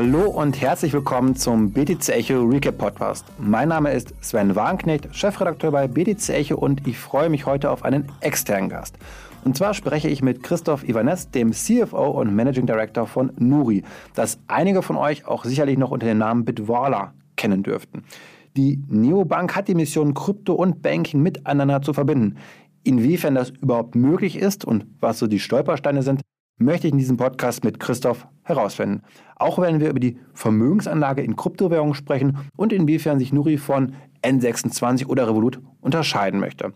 Hallo und herzlich willkommen zum BTC Echo Recap Podcast. Mein Name ist Sven Warnknecht, Chefredakteur bei BTC Echo und ich freue mich heute auf einen externen Gast. Und zwar spreche ich mit Christoph Ivanes, dem CFO und Managing Director von Nuri, das einige von euch auch sicherlich noch unter dem Namen Bitwala kennen dürften. Die Neobank hat die Mission, Krypto und Banking miteinander zu verbinden. Inwiefern das überhaupt möglich ist und was so die Stolpersteine sind, möchte ich in diesem Podcast mit Christoph herausfinden. Auch werden wir über die Vermögensanlage in Kryptowährungen sprechen und inwiefern sich Nuri von N26 oder Revolut unterscheiden möchte.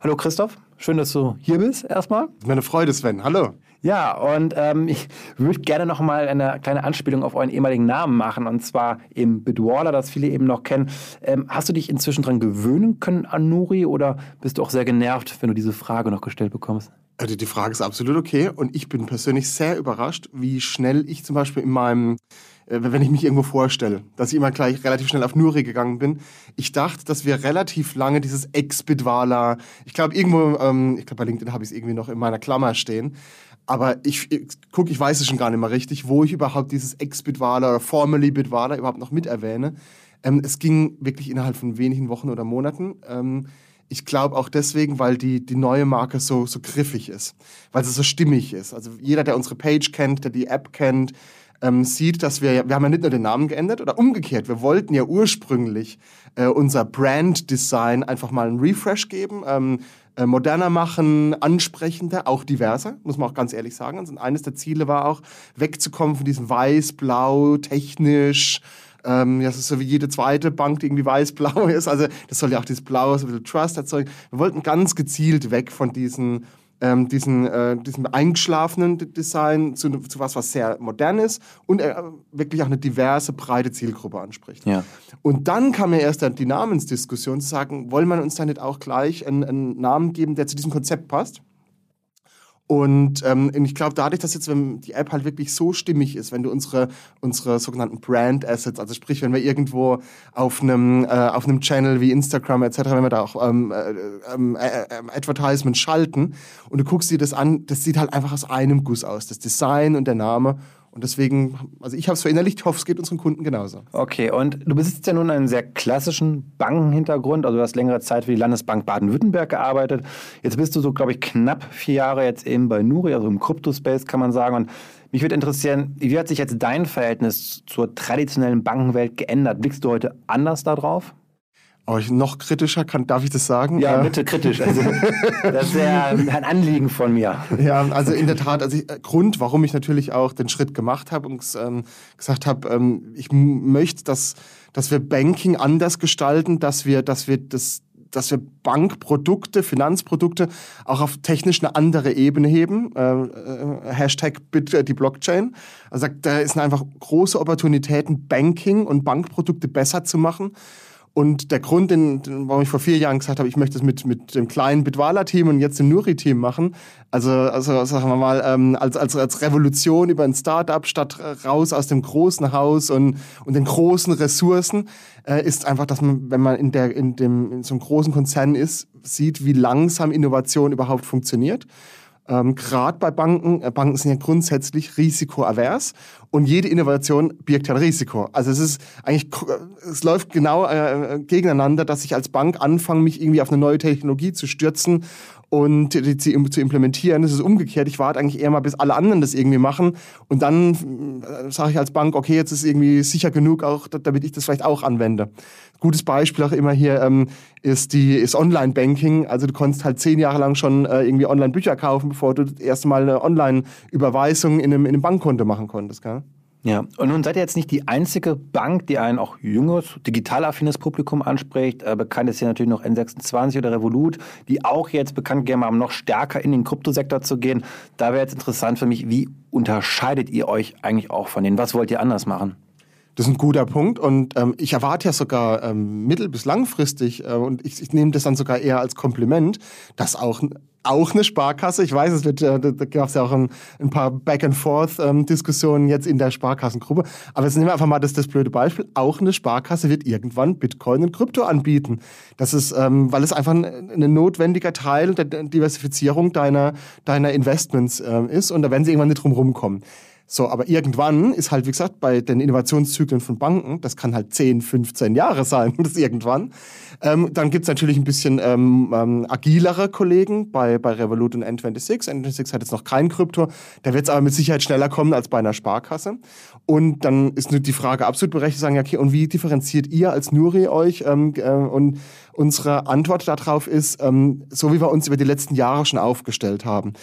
Hallo Christoph, schön, dass du hier bist erstmal. Meine Freude, Sven. Hallo. Ja, und ähm, ich würde gerne noch mal eine kleine Anspielung auf euren ehemaligen Namen machen, und zwar im Bidwaller, das viele eben noch kennen. Ähm, hast du dich inzwischen daran gewöhnen können an Nuri oder bist du auch sehr genervt, wenn du diese Frage noch gestellt bekommst? Also die Frage ist absolut okay und ich bin persönlich sehr überrascht, wie schnell ich zum Beispiel in meinem, äh, wenn ich mich irgendwo vorstelle, dass ich immer gleich relativ schnell auf Nuri gegangen bin. Ich dachte, dass wir relativ lange dieses Ex-Bitwala, ich glaube irgendwo, ähm, ich glaube bei LinkedIn habe ich es irgendwie noch in meiner Klammer stehen, aber ich, ich guck, ich weiß es schon gar nicht mehr richtig, wo ich überhaupt dieses Ex-Bitwala oder Formerly Bitwala überhaupt noch mit erwähne. Ähm, es ging wirklich innerhalb von wenigen Wochen oder Monaten. Ähm, ich glaube auch deswegen, weil die, die neue Marke so, so griffig ist, weil sie so stimmig ist. Also jeder, der unsere Page kennt, der die App kennt, ähm, sieht, dass wir, wir haben ja nicht nur den Namen geändert oder umgekehrt, wir wollten ja ursprünglich äh, unser Brand-Design einfach mal einen Refresh geben, ähm, äh, moderner machen, ansprechender, auch diverser, muss man auch ganz ehrlich sagen. Also eines der Ziele war auch, wegzukommen von diesem weiß, blau, technisch, ähm, das ist so wie jede zweite Bank, die irgendwie weiß-blau ist. Also das soll ja auch dieses Blau, so ein bisschen Trust erzeugen. Wir wollten ganz gezielt weg von diesen ähm, diesen, äh, diesem eingeschlafenen Design zu, zu was, was sehr modern ist und äh, wirklich auch eine diverse, breite Zielgruppe anspricht. Ja. Und dann kam ja erst die Namensdiskussion zu sagen, wollen wir uns da nicht auch gleich einen, einen Namen geben, der zu diesem Konzept passt? Und ähm, ich glaube, dadurch, dass jetzt wenn die App halt wirklich so stimmig ist, wenn du unsere, unsere sogenannten Brand Assets, also sprich, wenn wir irgendwo auf einem, äh, auf einem Channel wie Instagram etc., wenn wir da auch ähm, äh, ähm, äh, äh, Advertisement schalten und du guckst dir das an, das sieht halt einfach aus einem Guss aus. Das Design und der Name. Und deswegen, also ich habe es verinnerlicht, hoffe, es geht unseren Kunden genauso. Okay, und du besitzt ja nun einen sehr klassischen Bankenhintergrund. Also du hast längere Zeit für die Landesbank Baden-Württemberg gearbeitet. Jetzt bist du so, glaube ich, knapp vier Jahre jetzt eben bei Nuri, also im Crypto-Space kann man sagen. Und mich würde interessieren, wie hat sich jetzt dein Verhältnis zur traditionellen Bankenwelt geändert? Blickst du heute anders darauf? Aber ich, noch kritischer kann, darf ich das sagen? Ja, bitte kritisch. Also, das ist ja ein Anliegen von mir. Ja, also in der Tat, also ich, äh, Grund, warum ich natürlich auch den Schritt gemacht habe und ähm, gesagt habe, ähm, ich möchte, dass, dass wir Banking anders gestalten, dass wir, dass wir das dass wir Bankprodukte, Finanzprodukte auch auf technisch eine andere Ebene heben. Äh, äh, Hashtag bitte die Blockchain. Also da sind einfach große Opportunitäten, Banking und Bankprodukte besser zu machen. Und der Grund, den, den, warum ich vor vier Jahren gesagt habe, ich möchte es mit, mit dem kleinen Bitwala-Team und jetzt dem Nuri-Team machen, also, also sagen wir mal, ähm, als, als, als Revolution über ein Startup statt raus aus dem großen Haus und, und den großen Ressourcen, äh, ist einfach, dass man, wenn man in, der, in, dem, in so einem großen Konzern ist, sieht, wie langsam Innovation überhaupt funktioniert. Ähm, Gerade bei Banken, äh, Banken sind ja grundsätzlich risikoavers und jede Innovation birgt ein Risiko. Also es ist eigentlich, es läuft genau äh, gegeneinander, dass ich als Bank anfange, mich irgendwie auf eine neue Technologie zu stürzen und die, zu implementieren. Das ist umgekehrt. Ich warte eigentlich eher mal, bis alle anderen das irgendwie machen. Und dann äh, sage ich als Bank, okay, jetzt ist irgendwie sicher genug, auch, damit ich das vielleicht auch anwende. Gutes Beispiel auch immer hier ähm, ist die ist Online-Banking. Also du konntest halt zehn Jahre lang schon äh, irgendwie Online-Bücher kaufen, bevor du das erste Mal eine Online-Überweisung in einem, in einem Bankkonto machen konntest. Gell? Ja, und nun seid ihr jetzt nicht die einzige Bank, die ein auch jüngeres, digital affines Publikum anspricht. Äh, bekannt ist hier natürlich noch N26 oder Revolut, die auch jetzt bekannt gegeben haben, noch stärker in den Kryptosektor zu gehen. Da wäre jetzt interessant für mich, wie unterscheidet ihr euch eigentlich auch von denen? Was wollt ihr anders machen? Das ist ein guter Punkt und ähm, ich erwarte ja sogar ähm, mittel- bis langfristig äh, und ich, ich nehme das dann sogar eher als Kompliment, dass auch auch eine Sparkasse. Ich weiß, es wird, äh, da gab es ja auch ein, ein paar Back-and-Forth-Diskussionen ähm, jetzt in der Sparkassengruppe. Aber jetzt nehmen wir einfach mal das, das blöde Beispiel. Auch eine Sparkasse wird irgendwann Bitcoin und Krypto anbieten. Das ist, ähm, weil es einfach ein, ein, notwendiger Teil der Diversifizierung deiner, deiner Investments äh, ist und da werden sie irgendwann nicht drum rumkommen. So, aber irgendwann ist halt, wie gesagt, bei den Innovationszyklen von Banken, das kann halt 10, 15 Jahre sein, das irgendwann. Ähm, dann gibt es natürlich ein bisschen ähm, ähm, agilere Kollegen bei, bei Revolut und N26. N26 hat jetzt noch kein Krypto, da wird es aber mit Sicherheit schneller kommen als bei einer Sparkasse. Und dann ist die Frage absolut berechtigt, sagen, ja, okay, und wie differenziert ihr als Nuri euch? Ähm, äh, und unsere Antwort darauf ist, ähm, so wie wir uns über die letzten Jahre schon aufgestellt haben.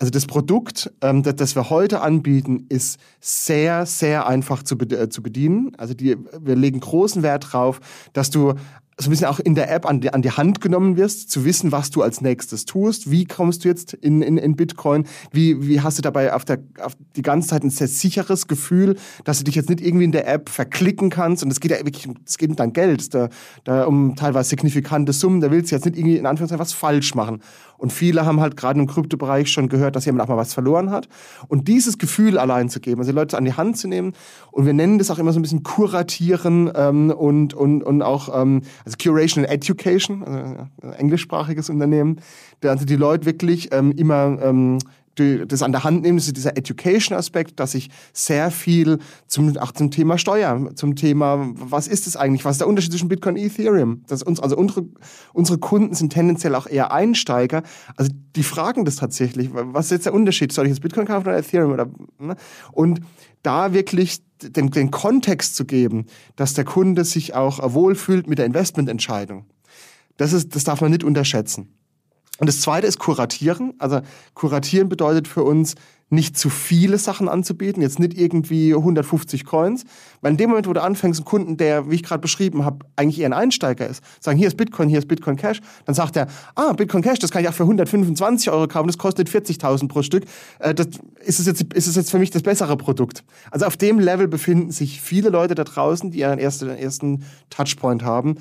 Also das Produkt, ähm, das, das, wir heute anbieten, ist sehr, sehr einfach zu, äh, zu bedienen. Also die, wir legen großen Wert drauf, dass du so ein bisschen auch in der App an die, an die Hand genommen wirst, zu wissen, was du als nächstes tust. Wie kommst du jetzt in, in, in Bitcoin? Wie, wie hast du dabei auf, der, auf die ganze Zeit ein sehr sicheres Gefühl, dass du dich jetzt nicht irgendwie in der App verklicken kannst? Und es geht ja wirklich, es geht um dein Geld, da, da um teilweise signifikante Summen. Da willst du jetzt nicht irgendwie in Anführungszeichen was falsch machen. Und viele haben halt gerade im Kryptobereich schon gehört, dass jemand auch mal was verloren hat. Und dieses Gefühl allein zu geben, also die Leute an die Hand zu nehmen. Und wir nennen das auch immer so ein bisschen kuratieren ähm, und, und, und auch ähm, also Curation and Education, also ein englischsprachiges Unternehmen, also die Leute wirklich ähm, immer ähm, das an der Hand nehmen, ist dieser Education-Aspekt, dass ich sehr viel zum, auch zum Thema Steuer, zum Thema, was ist es eigentlich, was ist der Unterschied zwischen Bitcoin und Ethereum? Das uns, also unsere, unsere Kunden sind tendenziell auch eher Einsteiger, also die fragen das tatsächlich, was ist jetzt der Unterschied? Soll ich jetzt Bitcoin kaufen oder Ethereum? Oder, ne? Und da wirklich den, den Kontext zu geben, dass der Kunde sich auch wohlfühlt mit der Investmententscheidung. Das, ist, das darf man nicht unterschätzen. Und das zweite ist kuratieren. Also kuratieren bedeutet für uns, nicht zu viele Sachen anzubieten, jetzt nicht irgendwie 150 Coins, weil in dem Moment, wo du anfängst, einen Kunden, der, wie ich gerade beschrieben habe, eigentlich eher ein Einsteiger ist, sagen, hier ist Bitcoin, hier ist Bitcoin Cash, dann sagt er, ah, Bitcoin Cash, das kann ich auch für 125 Euro kaufen, das kostet 40.000 pro Stück, äh, das, ist, es jetzt, ist es jetzt für mich das bessere Produkt? Also auf dem Level befinden sich viele Leute da draußen, die ihren ersten, ersten Touchpoint haben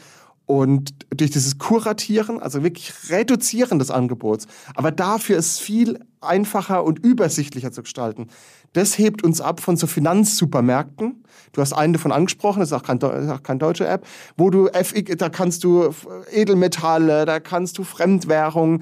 und durch dieses Kuratieren, also wirklich Reduzieren des Angebots, aber dafür ist es viel einfacher und übersichtlicher zu gestalten. Das hebt uns ab von so Finanzsupermärkten. Du hast einen davon angesprochen, das ist auch, kein, ist auch keine deutsche App, wo du FX, da kannst du Edelmetalle, da kannst du Fremdwährung.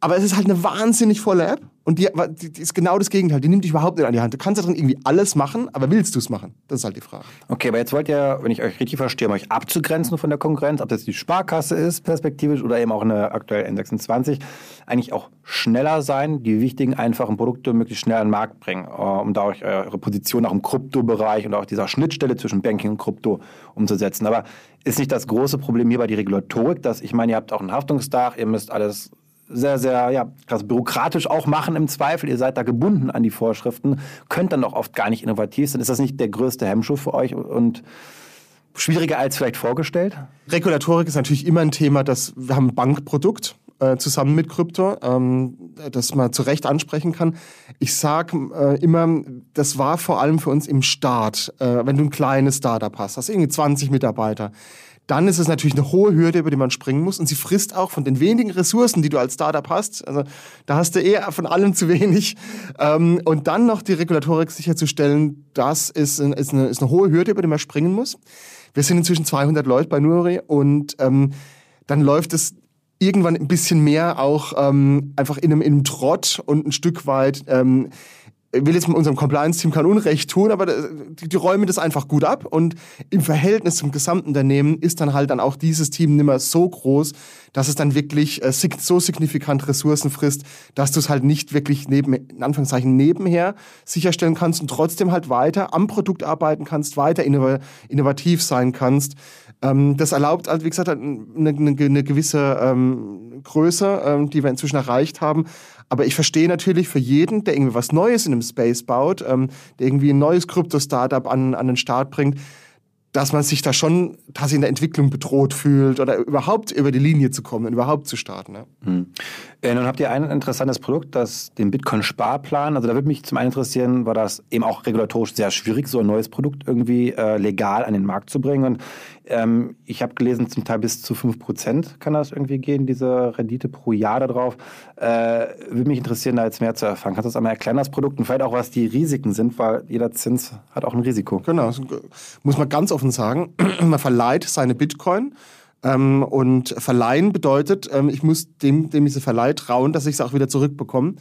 Aber es ist halt eine wahnsinnig volle App und die, die, ist genau das Gegenteil. Die nimmt dich überhaupt nicht an die Hand. Du kannst da drin irgendwie alles machen, aber willst du es machen? Das ist halt die Frage. Okay, aber jetzt wollt ihr, wenn ich euch richtig verstehe, um euch abzugrenzen von der Konkurrenz, ob das die Sparkasse ist, perspektivisch, oder eben auch eine aktuelle N26, eigentlich auch schneller sein, die wichtigen, einfachen Produkte möglichst schnell an den Markt bringen, äh, um da euch eure Position auch im Kryptobereich und auch dieser Schnittstelle zwischen Banking und Krypto umzusetzen. Aber ist nicht das große Problem hierbei die Regulatorik, dass ich meine, ihr habt auch einen Haftungsdach, ihr müsst alles sehr, sehr ja, krass bürokratisch auch machen im Zweifel. Ihr seid da gebunden an die Vorschriften, könnt dann auch oft gar nicht innovativ sein. Ist das nicht der größte Hemmschuh für euch und schwieriger als vielleicht vorgestellt? Regulatorik ist natürlich immer ein Thema, das wir haben ein Bankprodukt äh, zusammen mit Krypto, ähm, das man zu Recht ansprechen kann. Ich sage äh, immer, das war vor allem für uns im Start, äh, wenn du ein kleines Startup hast, hast irgendwie 20 Mitarbeiter dann ist es natürlich eine hohe Hürde, über die man springen muss. Und sie frisst auch von den wenigen Ressourcen, die du als Startup hast. Also da hast du eher von allem zu wenig. Ähm, und dann noch die Regulatorik sicherzustellen, das ist, ist, eine, ist eine hohe Hürde, über die man springen muss. Wir sind inzwischen 200 Leute bei Nuri und ähm, dann läuft es irgendwann ein bisschen mehr auch ähm, einfach in einem, in einem Trott und ein Stück weit ähm, ich will jetzt mit unserem Compliance-Team kein Unrecht tun, aber äh, die, die, räumen das einfach gut ab und im Verhältnis zum Gesamtunternehmen ist dann halt dann auch dieses Team nicht mehr so groß, dass es dann wirklich äh, so signifikant Ressourcen frisst, dass du es halt nicht wirklich neben, in Anführungszeichen nebenher sicherstellen kannst und trotzdem halt weiter am Produkt arbeiten kannst, weiter innovativ sein kannst. Ähm, das erlaubt halt, wie gesagt, eine, eine, eine gewisse ähm, Größe, ähm, die wir inzwischen erreicht haben, aber ich verstehe natürlich für jeden, der irgendwie was Neues in einem Space baut, ähm, der irgendwie ein neues Krypto-Startup an, an den Start bringt, dass man sich da schon tatsächlich in der Entwicklung bedroht fühlt oder überhaupt über die Linie zu kommen und überhaupt zu starten. Ja. Hm. Äh, nun habt ihr ein interessantes Produkt, das den Bitcoin-Sparplan. Also da würde mich zum einen interessieren, war das eben auch regulatorisch sehr schwierig, so ein neues Produkt irgendwie äh, legal an den Markt zu bringen. Und ähm, ich habe gelesen, zum Teil bis zu 5% kann das irgendwie gehen, diese Rendite pro Jahr darauf. Äh, würde mich interessieren, da jetzt mehr zu erfahren. Kannst du das einmal erklären, das Produkt, und vielleicht auch, was die Risiken sind, weil jeder Zins hat auch ein Risiko. Genau, muss man ganz offen sagen. man verleiht seine Bitcoin Ähm, und verleihen bedeutet, ähm, ich muss dem, dem diese Verleih trauen, dass ich es auch wieder zurückbekomme.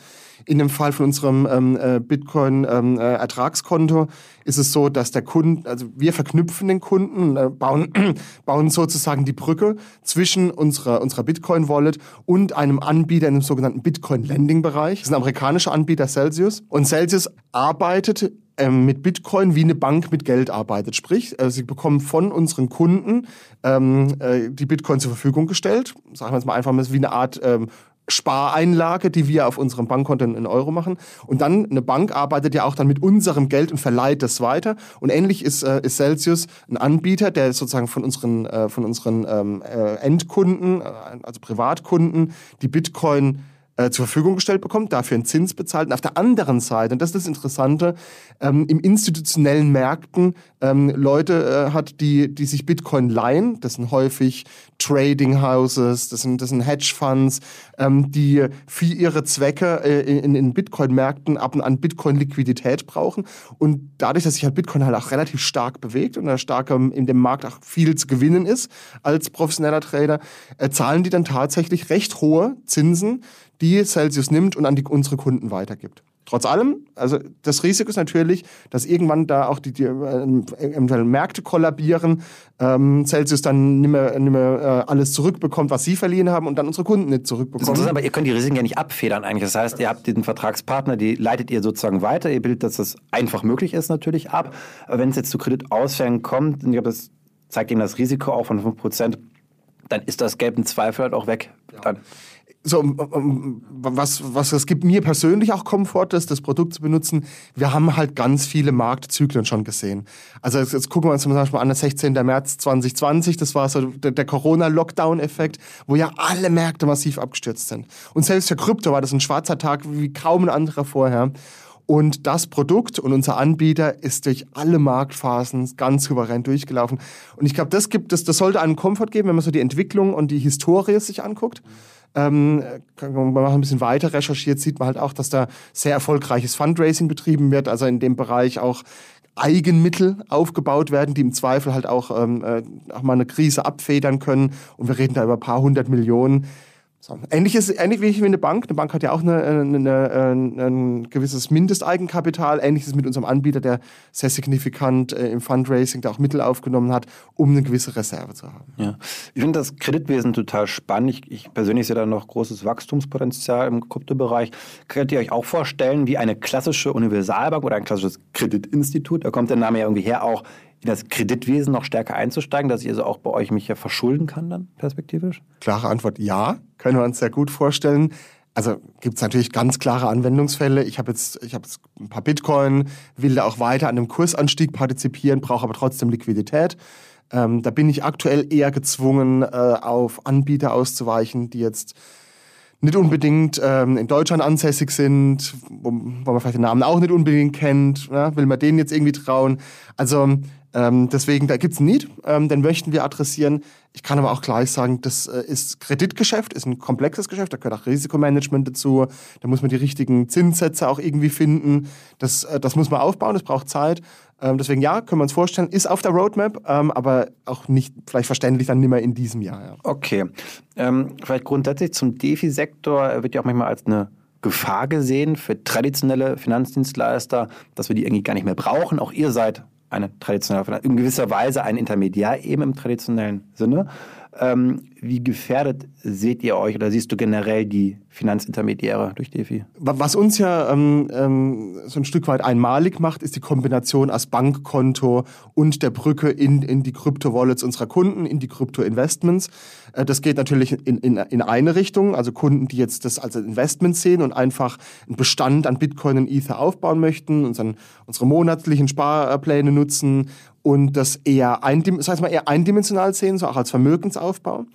In dem Fall von unserem ähm, äh, Bitcoin-Ertragskonto ähm, äh, ist es so, dass der Kunde, also wir verknüpfen den Kunden, äh, bauen, bauen sozusagen die Brücke zwischen unserer, unserer Bitcoin-Wallet und einem Anbieter in dem sogenannten Bitcoin-Lending-Bereich. Das ist ein amerikanischer Anbieter, Celsius. Und Celsius arbeitet ähm, mit Bitcoin wie eine Bank mit Geld arbeitet. Sprich, äh, sie bekommen von unseren Kunden ähm, äh, die Bitcoin zur Verfügung gestellt. Sagen wir jetzt mal einfach wie eine Art ähm, Spareinlage, die wir auf unserem Bankkonto in Euro machen. Und dann, eine Bank arbeitet ja auch dann mit unserem Geld und verleiht das weiter. Und ähnlich ist, äh, ist Celsius ein Anbieter, der sozusagen von unseren, äh, von unseren ähm, äh, Endkunden, äh, also Privatkunden, die Bitcoin äh, zur Verfügung gestellt bekommt, dafür einen Zins bezahlt. Und auf der anderen Seite, und das ist das Interessante, ähm, im institutionellen Märkten ähm, Leute äh, hat, die, die sich Bitcoin leihen. Das sind häufig Trading Houses, das sind, das sind Hedgefonds, ähm, die für ihre Zwecke äh, in, in Bitcoin-Märkten ab und an Bitcoin-Liquidität brauchen. Und dadurch, dass sich halt Bitcoin halt auch relativ stark bewegt und da stark in dem Markt auch viel zu gewinnen ist als professioneller Trader, äh, zahlen die dann tatsächlich recht hohe Zinsen die Celsius nimmt und an die, unsere Kunden weitergibt. Trotz allem, also das Risiko ist natürlich, dass irgendwann da auch die, die äh, Märkte kollabieren, ähm, Celsius dann nicht mehr, nicht mehr äh, alles zurückbekommt, was sie verliehen haben und dann unsere Kunden nicht zurückbekommen. Das ist aber ihr könnt die Risiken ja nicht abfedern eigentlich. Das heißt, ihr habt diesen Vertragspartner, die leitet ihr sozusagen weiter, ihr bildet, dass das einfach möglich ist natürlich ab. Aber wenn es jetzt zu Kreditausfällen kommt, und ich glaube, das zeigt Ihnen das Risiko auch von 5%, dann ist das Geld im Zweifel halt auch weg. Ja. So, was, was es gibt mir persönlich auch Komfort, das, das Produkt zu benutzen. Wir haben halt ganz viele Marktzyklen schon gesehen. Also jetzt, jetzt gucken wir uns zum Beispiel an, der 16. März 2020, das war so der, der Corona-Lockdown-Effekt, wo ja alle Märkte massiv abgestürzt sind. Und selbst für Krypto war das ein schwarzer Tag wie kaum ein anderer vorher. Und das Produkt und unser Anbieter ist durch alle Marktphasen ganz souverän durchgelaufen. Und ich glaube, das gibt, das, das sollte einen Komfort geben, wenn man so die Entwicklung und die Historie sich anguckt. Mhm ähm, wenn man ein bisschen weiter recherchiert, sieht man halt auch, dass da sehr erfolgreiches Fundraising betrieben wird, also in dem Bereich auch Eigenmittel aufgebaut werden, die im Zweifel halt auch, ähm, äh, auch mal eine Krise abfedern können. Und wir reden da über ein paar hundert Millionen. So. Ähnlich, ist, ähnlich wie eine Bank. Eine Bank hat ja auch eine, eine, eine, ein gewisses Mindesteigenkapital. Ähnlich ist es mit unserem Anbieter, der sehr signifikant äh, im Fundraising da auch Mittel aufgenommen hat, um eine gewisse Reserve zu haben. Ja. Ich finde das Kreditwesen total spannend. Ich, ich persönlich sehe da noch großes Wachstumspotenzial im Kryptobereich. Könnt ihr euch auch vorstellen, wie eine klassische Universalbank oder ein klassisches Kreditinstitut, da kommt der Name ja irgendwie her, auch in das Kreditwesen noch stärker einzusteigen, dass ich also auch bei euch mich ja verschulden kann dann perspektivisch? Klare Antwort ja, können wir uns sehr gut vorstellen. Also gibt es natürlich ganz klare Anwendungsfälle. Ich habe jetzt, hab jetzt ein paar Bitcoin, will da auch weiter an dem Kursanstieg partizipieren, brauche aber trotzdem Liquidität. Ähm, da bin ich aktuell eher gezwungen, äh, auf Anbieter auszuweichen, die jetzt nicht unbedingt ähm, in Deutschland ansässig sind, wo, wo, man vielleicht den Namen auch nicht unbedingt kennt. Ja? Will man denen jetzt irgendwie trauen? Also ähm, deswegen, da gibt's Need, ähm, den möchten wir adressieren. Ich kann aber auch gleich sagen, das äh, ist Kreditgeschäft, ist ein komplexes Geschäft, da gehört auch Risikomanagement dazu. Da muss man die richtigen Zinssätze auch irgendwie finden. Das, äh, das muss man aufbauen, das braucht Zeit. Ähm, deswegen ja, können wir uns vorstellen, ist auf der Roadmap, ähm, aber auch nicht vielleicht verständlich dann nicht mehr in diesem Jahr. Ja. Okay. Ähm, vielleicht grundsätzlich zum DeFi-Sektor wird ja auch manchmal als eine Gefahr gesehen für traditionelle Finanzdienstleister, dass wir die irgendwie gar nicht mehr brauchen. Auch ihr seid eine traditionelle, in gewisser Weise ein Intermediär eben im traditionellen Sinne. Ähm, wie gefährdet seht ihr euch oder siehst du generell die Finanzintermediäre durch DeFi? Was uns ja ähm, ähm, so ein Stück weit einmalig macht, ist die Kombination aus Bankkonto und der Brücke in, in die Krypto-Wallets unserer Kunden, in die Krypto-Investments. Äh, das geht natürlich in, in, in eine Richtung, also Kunden, die jetzt das als Investment sehen und einfach einen Bestand an Bitcoin und Ether aufbauen möchten, unseren, unsere monatlichen Sparpläne nutzen und das eher, eindim das mal eher eindimensional sehen, so auch als Vermögensaufbau.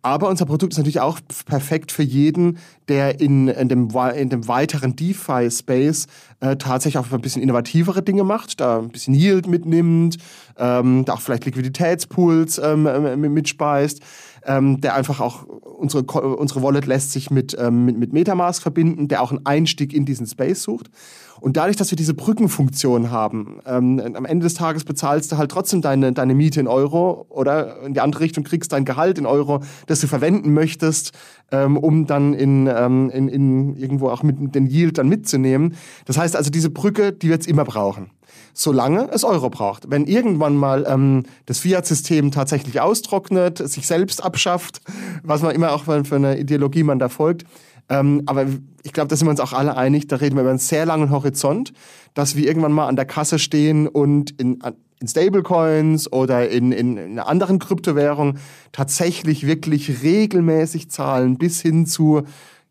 Aber unser Produkt ist natürlich auch perfekt für jeden, der in, in, dem, in dem weiteren DeFi-Space äh, tatsächlich auch ein bisschen innovativere Dinge macht, da ein bisschen Yield mitnimmt, ähm, da auch vielleicht Liquiditätspools ähm, mitspeist, ähm, der einfach auch unsere, unsere Wallet lässt sich mit, ähm, mit, mit Metamask verbinden, der auch einen Einstieg in diesen Space sucht. Und dadurch, dass wir diese Brückenfunktion haben, ähm, am Ende des Tages bezahlst du halt trotzdem deine, deine Miete in Euro oder in die andere Richtung kriegst dein Gehalt in Euro, das du verwenden möchtest, ähm, um dann in, ähm, in, in irgendwo auch mit den Yield dann mitzunehmen. Das heißt also, diese Brücke, die wird es immer brauchen solange es Euro braucht. Wenn irgendwann mal ähm, das Fiat-System tatsächlich austrocknet, sich selbst abschafft, was man immer auch für eine Ideologie man da folgt, ähm, aber ich glaube, da sind wir uns auch alle einig, da reden wir über einen sehr langen Horizont, dass wir irgendwann mal an der Kasse stehen und in, in Stablecoins oder in, in, in einer anderen Kryptowährung tatsächlich wirklich regelmäßig zahlen, bis hin zu,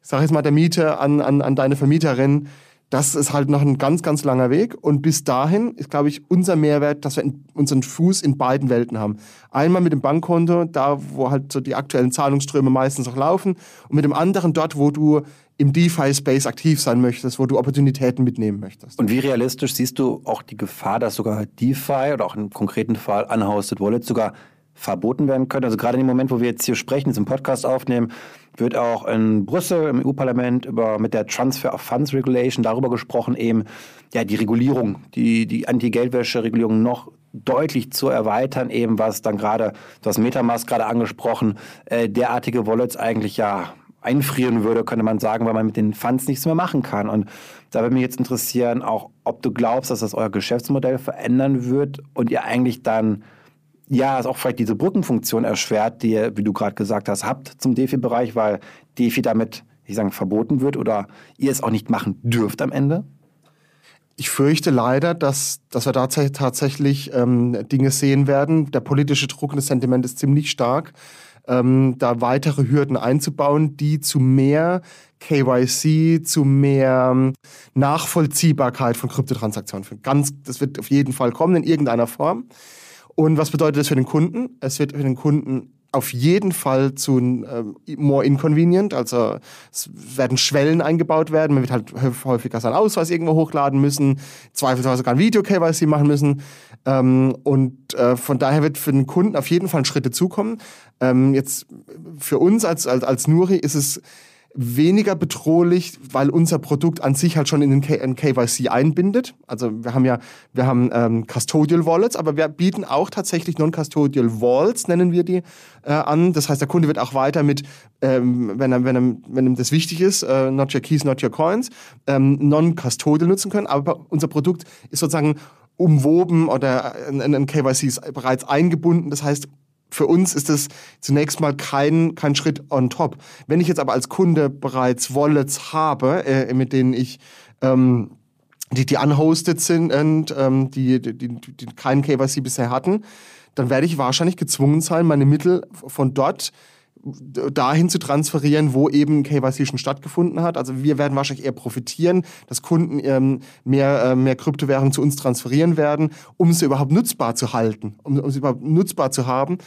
ich sage jetzt mal, der Miete an, an, an deine Vermieterin das ist halt noch ein ganz, ganz langer Weg. Und bis dahin ist, glaube ich, unser Mehrwert, dass wir unseren Fuß in beiden Welten haben. Einmal mit dem Bankkonto, da wo halt so die aktuellen Zahlungsströme meistens auch laufen. Und mit dem anderen dort, wo du im DeFi-Space aktiv sein möchtest, wo du Opportunitäten mitnehmen möchtest. Und wie realistisch siehst du auch die Gefahr, dass sogar DeFi oder auch im konkreten Fall Unhosted Wallets sogar verboten werden können? Also gerade in dem Moment, wo wir jetzt hier sprechen, diesen Podcast aufnehmen, wird auch in Brüssel im EU-Parlament über mit der Transfer of Funds Regulation darüber gesprochen, eben ja die Regulierung, die die Anti-Geldwäsche-Regulierung noch deutlich zu erweitern, eben was dann gerade, du hast Metamask gerade angesprochen, äh, derartige Wallets eigentlich ja einfrieren würde, könnte man sagen, weil man mit den Funds nichts mehr machen kann. Und da würde mich jetzt interessieren, auch ob du glaubst, dass das euer Geschäftsmodell verändern wird und ihr eigentlich dann ja, es auch vielleicht diese Brückenfunktion erschwert, die ihr, wie du gerade gesagt hast, habt zum DeFi-Bereich, weil DeFi damit, ich sage, verboten wird oder ihr es auch nicht machen dürft am Ende? Ich fürchte leider, dass, dass wir da tatsächlich ähm, Dinge sehen werden. Der politische Druck und das Sentiment ist ziemlich stark, ähm, da weitere Hürden einzubauen, die zu mehr KYC, zu mehr ähm, Nachvollziehbarkeit von Kryptotransaktionen führen. Ganz, das wird auf jeden Fall kommen in irgendeiner Form. Und was bedeutet das für den Kunden? Es wird für den Kunden auf jeden Fall zu ähm, more inconvenient, also es werden Schwellen eingebaut werden, man wird halt häufiger seinen Ausweis irgendwo hochladen müssen, zweifelsweise sogar ein Video-KYC machen müssen ähm, und äh, von daher wird für den Kunden auf jeden Fall Schritte zukommen. Ähm, jetzt für uns als, als, als Nuri ist es weniger bedrohlich, weil unser Produkt an sich halt schon in den K in KYC einbindet. Also wir haben ja, wir haben ähm, Custodial Wallets, aber wir bieten auch tatsächlich Non-Custodial Wallets, nennen wir die, äh, an. Das heißt, der Kunde wird auch weiter mit, ähm, wenn, er, wenn, er, wenn ihm das wichtig ist, äh, not your keys, not your coins, ähm, Non-Custodial nutzen können. Aber unser Produkt ist sozusagen umwoben oder in, in KYC ist bereits eingebunden. Das heißt, für uns ist es zunächst mal kein, kein Schritt on top. Wenn ich jetzt aber als Kunde bereits Wallets habe, äh, mit denen ich ähm, die, die unhosted sind und ähm, die, die, die, die keinen KYC bisher hatten, dann werde ich wahrscheinlich gezwungen sein, meine Mittel von dort dahin zu transferieren, wo eben KYC schon stattgefunden hat. Also wir werden wahrscheinlich eher profitieren, dass Kunden ähm, mehr, äh, mehr Kryptowährungen zu uns transferieren werden, um sie überhaupt nutzbar zu halten, um, um sie überhaupt nutzbar zu haben.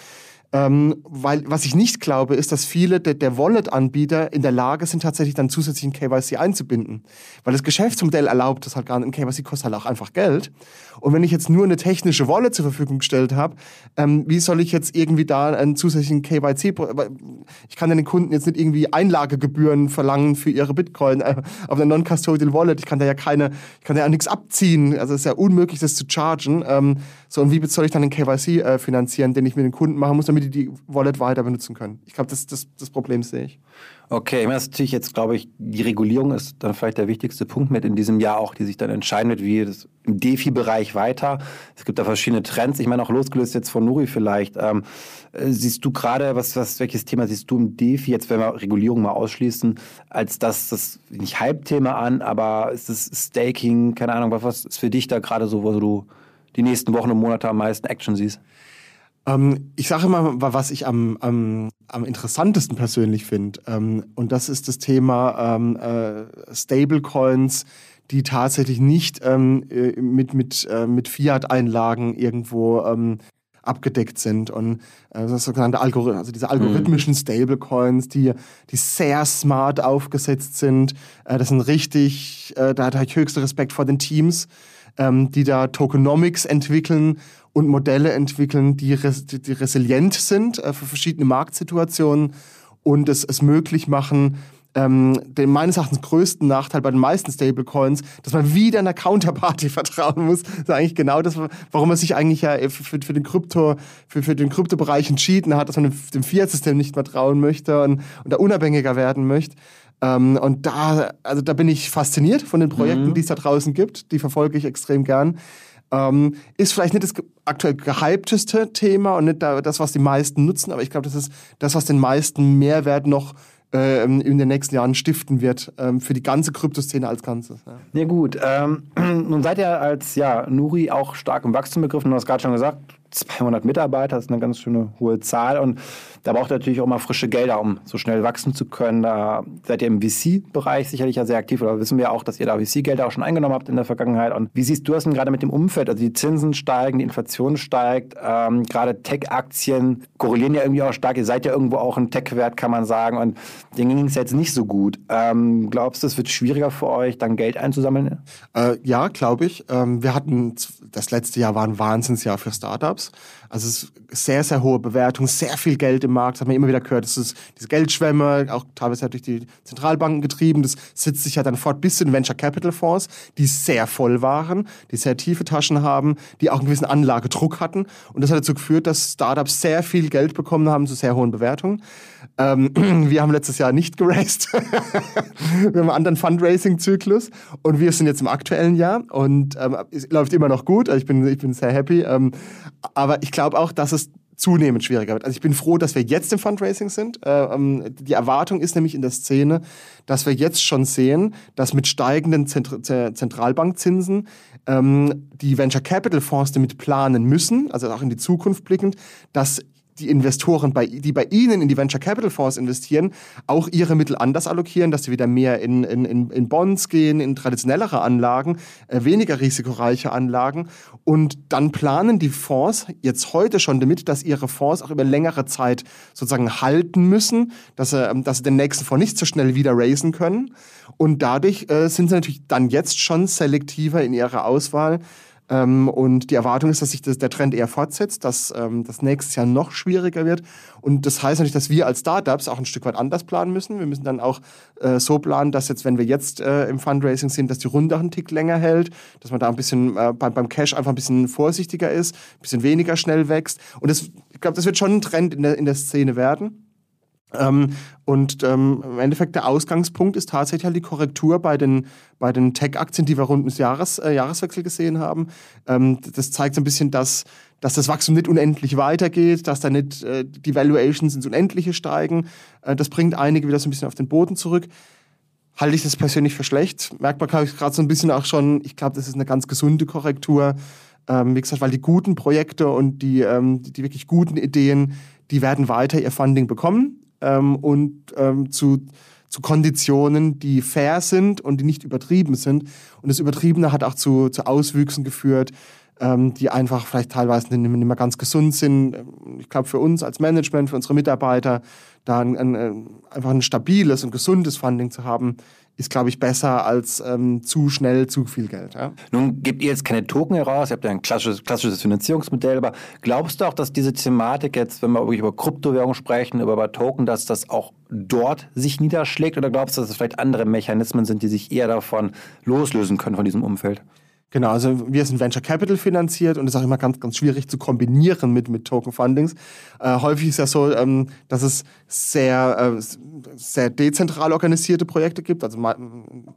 Ähm, weil was ich nicht glaube, ist, dass viele der, der Wallet-Anbieter in der Lage sind, tatsächlich dann zusätzlichen KYC einzubinden. Weil das Geschäftsmodell erlaubt das halt gar nicht. Ein KYC kostet halt auch einfach Geld. Und wenn ich jetzt nur eine technische Wallet zur Verfügung gestellt habe, ähm, wie soll ich jetzt irgendwie da einen zusätzlichen KYC... Ich kann ja den Kunden jetzt nicht irgendwie Einlagegebühren verlangen für ihre Bitcoin äh, auf einer Non-Custodial Wallet. Ich kann da ja keine... Ich kann da ja nichts abziehen. Also es ist ja unmöglich, das zu chargen. Ähm, so, und wie soll ich dann den KYC äh, finanzieren, den ich mit den Kunden machen muss, damit die die Wallet weiter benutzen können? Ich glaube, das, das, das Problem sehe ich. Okay, ich meine, das ist natürlich jetzt, glaube ich, die Regulierung ist dann vielleicht der wichtigste Punkt mit in diesem Jahr auch, die sich dann entscheiden wird, wie das im DeFi-Bereich weiter. Es gibt da verschiedene Trends. Ich meine, auch losgelöst jetzt von Nuri vielleicht. Ähm, äh, siehst du gerade, was, was, welches Thema siehst du im DeFi, jetzt wenn wir Regulierung mal ausschließen, als das, das nicht Hype-Thema an, aber ist es Staking, keine Ahnung, was ist für dich da gerade so, wo du die nächsten Wochen und Monate am meisten Action siehst? Ähm, ich sage immer, was ich am, am, am interessantesten persönlich finde. Ähm, und das ist das Thema ähm, äh, Stablecoins, die tatsächlich nicht ähm, äh, mit, mit, äh, mit Fiat-Einlagen irgendwo ähm, abgedeckt sind und äh, das sogenannte Algorith also diese algorithmischen mhm. Stablecoins, die, die sehr smart aufgesetzt sind. Äh, das sind richtig, äh, da habe ich höchsten Respekt vor den Teams, ähm, die da Tokenomics entwickeln und Modelle entwickeln, die, res die resilient sind äh, für verschiedene Marktsituationen und es, es möglich machen, ähm, den meines Erachtens größten Nachteil bei den meisten Stablecoins, dass man wieder einer Counterparty vertrauen muss. Das ist eigentlich genau das, warum man sich eigentlich ja für, für den Krypto, für, für den Kryptobereich entschieden hat, dass man dem, Fiat-System nicht mehr trauen möchte und, und da unabhängiger werden möchte. Ähm, und da, also da bin ich fasziniert von den Projekten, mhm. die es da draußen gibt. Die verfolge ich extrem gern. Ähm, ist vielleicht nicht das aktuell gehypteste Thema und nicht das, was die meisten nutzen, aber ich glaube, das ist das, was den meisten Mehrwert noch ähm, in den nächsten Jahren stiften wird ähm, für die ganze Kryptoszene als Ganzes. Ja, ja gut. Ähm, nun seid ihr als ja, Nuri auch stark im Wachstum begriffen. Du hast gerade schon gesagt, 200 Mitarbeiter, das ist eine ganz schöne hohe Zahl. Und da braucht ihr natürlich auch mal frische Gelder, um so schnell wachsen zu können. Da seid ihr im VC-Bereich sicherlich ja sehr aktiv. Oder wissen wir auch, dass ihr da VC-Gelder auch schon eingenommen habt in der Vergangenheit. Und wie siehst du das denn gerade mit dem Umfeld? Also die Zinsen steigen, die Inflation steigt. Ähm, gerade Tech-Aktien korrelieren ja irgendwie auch stark. Ihr seid ja irgendwo auch ein Tech-Wert, kann man sagen. Und denen ging es jetzt nicht so gut. Ähm, glaubst du, es wird schwieriger für euch, dann Geld einzusammeln? Äh, ja, glaube ich. Ähm, wir hatten, das letzte Jahr war ein Wahnsinnsjahr für Startups. jobs. Also es ist sehr, sehr hohe Bewertung, sehr viel Geld im Markt. Das hat man immer wieder gehört. Das ist diese Geldschwämme, auch teilweise durch die Zentralbanken getrieben. Das setzt sich ja dann fort bis in Venture Capital Fonds, die sehr voll waren, die sehr tiefe Taschen haben, die auch einen gewissen Anlagedruck hatten. Und das hat dazu geführt, dass Startups sehr viel Geld bekommen haben zu sehr hohen Bewertungen. Ähm, wir haben letztes Jahr nicht geraced. wir haben einen anderen Fundraising-Zyklus und wir sind jetzt im aktuellen Jahr und ähm, es läuft immer noch gut. Also ich bin, ich bin sehr happy. Ähm, aber ich glaube auch, dass es zunehmend schwieriger wird. Also ich bin froh, dass wir jetzt im Fundraising sind. Äh, ähm, die Erwartung ist nämlich in der Szene, dass wir jetzt schon sehen, dass mit steigenden Zentralbankzinsen ähm, die Venture Capital Fonds damit planen müssen, also auch in die Zukunft blickend, dass die Investoren, bei, die bei Ihnen in die Venture Capital Fonds investieren, auch ihre Mittel anders allokieren, dass sie wieder mehr in, in, in Bonds gehen, in traditionellere Anlagen, äh, weniger risikoreiche Anlagen. Und dann planen die Fonds jetzt heute schon damit, dass ihre Fonds auch über längere Zeit sozusagen halten müssen, dass sie, ähm, dass sie den nächsten Fonds nicht so schnell wieder raisen können. Und dadurch äh, sind sie natürlich dann jetzt schon selektiver in ihrer Auswahl ähm, und die Erwartung ist, dass sich das, der Trend eher fortsetzt, dass ähm, das nächstes Jahr noch schwieriger wird. Und das heißt natürlich, dass wir als Startups auch ein Stück weit anders planen müssen. Wir müssen dann auch äh, so planen, dass jetzt, wenn wir jetzt äh, im Fundraising sind, dass die Runde auch einen Tick länger hält, dass man da ein bisschen äh, beim, beim Cash einfach ein bisschen vorsichtiger ist, ein bisschen weniger schnell wächst. Und das, ich glaube, das wird schon ein Trend in der, in der Szene werden. Ähm, und ähm, im Endeffekt der Ausgangspunkt ist tatsächlich halt die Korrektur bei den, bei den Tech-Aktien, die wir rund ums Jahres, äh, Jahreswechsel gesehen haben. Ähm, das zeigt so ein bisschen, dass, dass das Wachstum nicht unendlich weitergeht, dass da nicht äh, die Valuations ins Unendliche steigen. Äh, das bringt einige wieder so ein bisschen auf den Boden zurück. Halte ich das persönlich für schlecht. Merkt man gerade so ein bisschen auch schon, ich glaube, das ist eine ganz gesunde Korrektur. Ähm, wie gesagt, weil die guten Projekte und die, ähm, die wirklich guten Ideen, die werden weiter ihr Funding bekommen ähm, und ähm, zu, zu Konditionen, die fair sind und die nicht übertrieben sind. Und das Übertriebene hat auch zu, zu Auswüchsen geführt, ähm, die einfach vielleicht teilweise nicht mehr ganz gesund sind. Ich glaube, für uns als Management, für unsere Mitarbeiter, da ein, ein, einfach ein stabiles und gesundes Funding zu haben, ist, glaube ich, besser als ähm, zu schnell zu viel Geld. Ja? Nun gebt ihr jetzt keine Token heraus, ihr habt ja ein klassisches, klassisches Finanzierungsmodell, aber glaubst du auch, dass diese Thematik jetzt, wenn wir wirklich über Kryptowährung sprechen, über, über Token, dass das auch dort sich niederschlägt oder glaubst du, dass es vielleicht andere Mechanismen sind, die sich eher davon loslösen können, von diesem Umfeld? Genau, also wir sind Venture Capital finanziert und das ist auch immer ganz, ganz schwierig zu kombinieren mit, mit Token Fundings. Äh, häufig ist ja so, ähm, dass es sehr, äh, sehr dezentral organisierte Projekte gibt. Also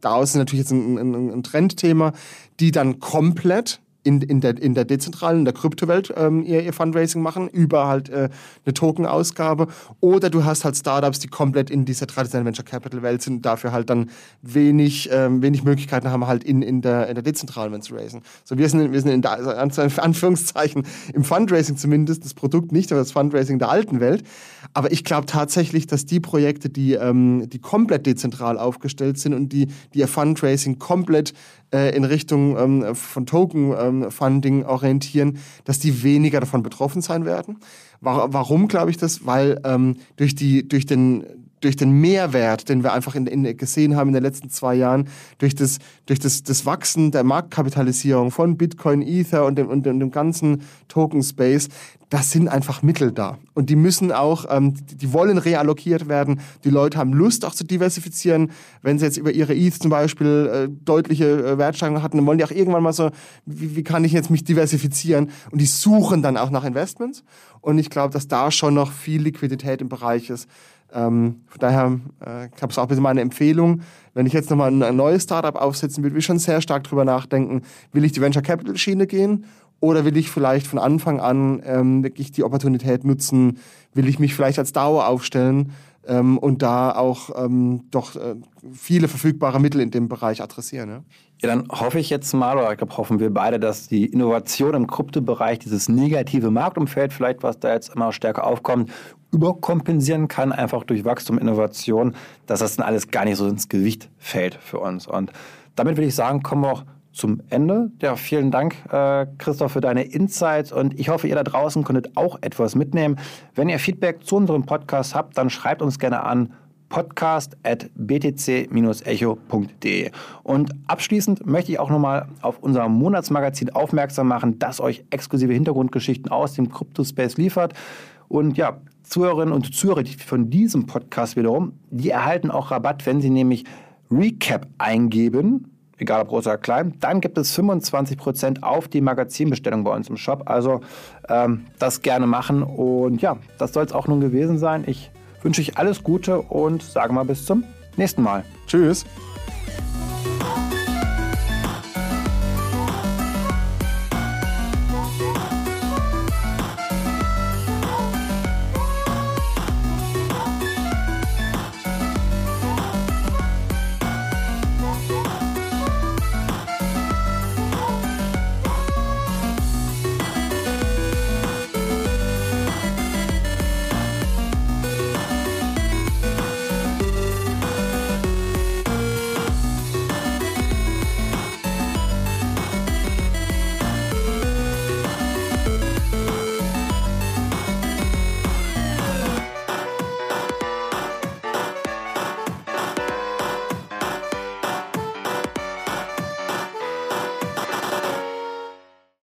daraus ist natürlich jetzt ein, ein, ein Trendthema, die dann komplett in, in, der, in der dezentralen, in der Kryptowelt ähm, ihr, ihr Fundraising machen, über halt äh, eine Token-Ausgabe. Oder du hast halt Startups, die komplett in dieser traditionellen Venture Capital-Welt sind, dafür halt dann wenig, ähm, wenig Möglichkeiten haben, halt in, in, der, in der dezentralen Welt zu raisen. So, wir sind, wir sind in der, also Anführungszeichen im Fundraising zumindest, das Produkt nicht, aber das Fundraising der alten Welt. Aber ich glaube tatsächlich, dass die Projekte, die, ähm, die komplett dezentral aufgestellt sind und die, die ihr Fundraising komplett äh, in Richtung ähm, von Token-Funding ähm, orientieren, dass die weniger davon betroffen sein werden. Warum glaube ich das? Weil ähm, durch, die, durch den durch den Mehrwert, den wir einfach in, in, gesehen haben in den letzten zwei Jahren, durch das, durch das, das Wachsen der Marktkapitalisierung von Bitcoin, Ether und dem, und dem, ganzen Token-Space, das sind einfach Mittel da. Und die müssen auch, ähm, die, wollen reallokiert werden. Die Leute haben Lust auch zu diversifizieren. Wenn sie jetzt über ihre ETH zum Beispiel äh, deutliche äh, Wertsteigerungen hatten, dann wollen die auch irgendwann mal so, wie, wie kann ich jetzt mich diversifizieren? Und die suchen dann auch nach Investments. Und ich glaube, dass da schon noch viel Liquidität im Bereich ist. Ähm, von daher, äh, glaube, es auch ein bisschen meine Empfehlung. Wenn ich jetzt nochmal ein, ein neues Startup aufsetzen will, will ich schon sehr stark drüber nachdenken, will ich die Venture Capital Schiene gehen oder will ich vielleicht von Anfang an ähm, wirklich die Opportunität nutzen, will ich mich vielleicht als Dauer aufstellen ähm, und da auch ähm, doch äh, viele verfügbare Mittel in dem Bereich adressieren. Ja? Ja, dann hoffe ich jetzt mal, oder ich glaube, hoffen wir beide, dass die Innovation im Kryptobereich, dieses negative Marktumfeld, vielleicht was da jetzt immer stärker aufkommt, überkompensieren kann, einfach durch Wachstum, Innovation, dass das dann alles gar nicht so ins Gewicht fällt für uns. Und damit würde ich sagen, kommen wir auch zum Ende. Ja, vielen Dank, äh, Christoph, für deine Insights und ich hoffe, ihr da draußen konntet auch etwas mitnehmen. Wenn ihr Feedback zu unserem Podcast habt, dann schreibt uns gerne an podcast.btc-echo.de. Und abschließend möchte ich auch nochmal auf unser Monatsmagazin aufmerksam machen, das euch exklusive Hintergrundgeschichten aus dem Crypto-Space liefert. Und ja, Zuhörerinnen und Zuhörer von diesem Podcast wiederum, die erhalten auch Rabatt, wenn sie nämlich Recap eingeben, egal ob groß oder klein, dann gibt es 25% auf die Magazinbestellung bei uns im Shop. Also ähm, das gerne machen. Und ja, das soll es auch nun gewesen sein. Ich wünsche ich alles Gute und sage mal bis zum nächsten Mal. Tschüss.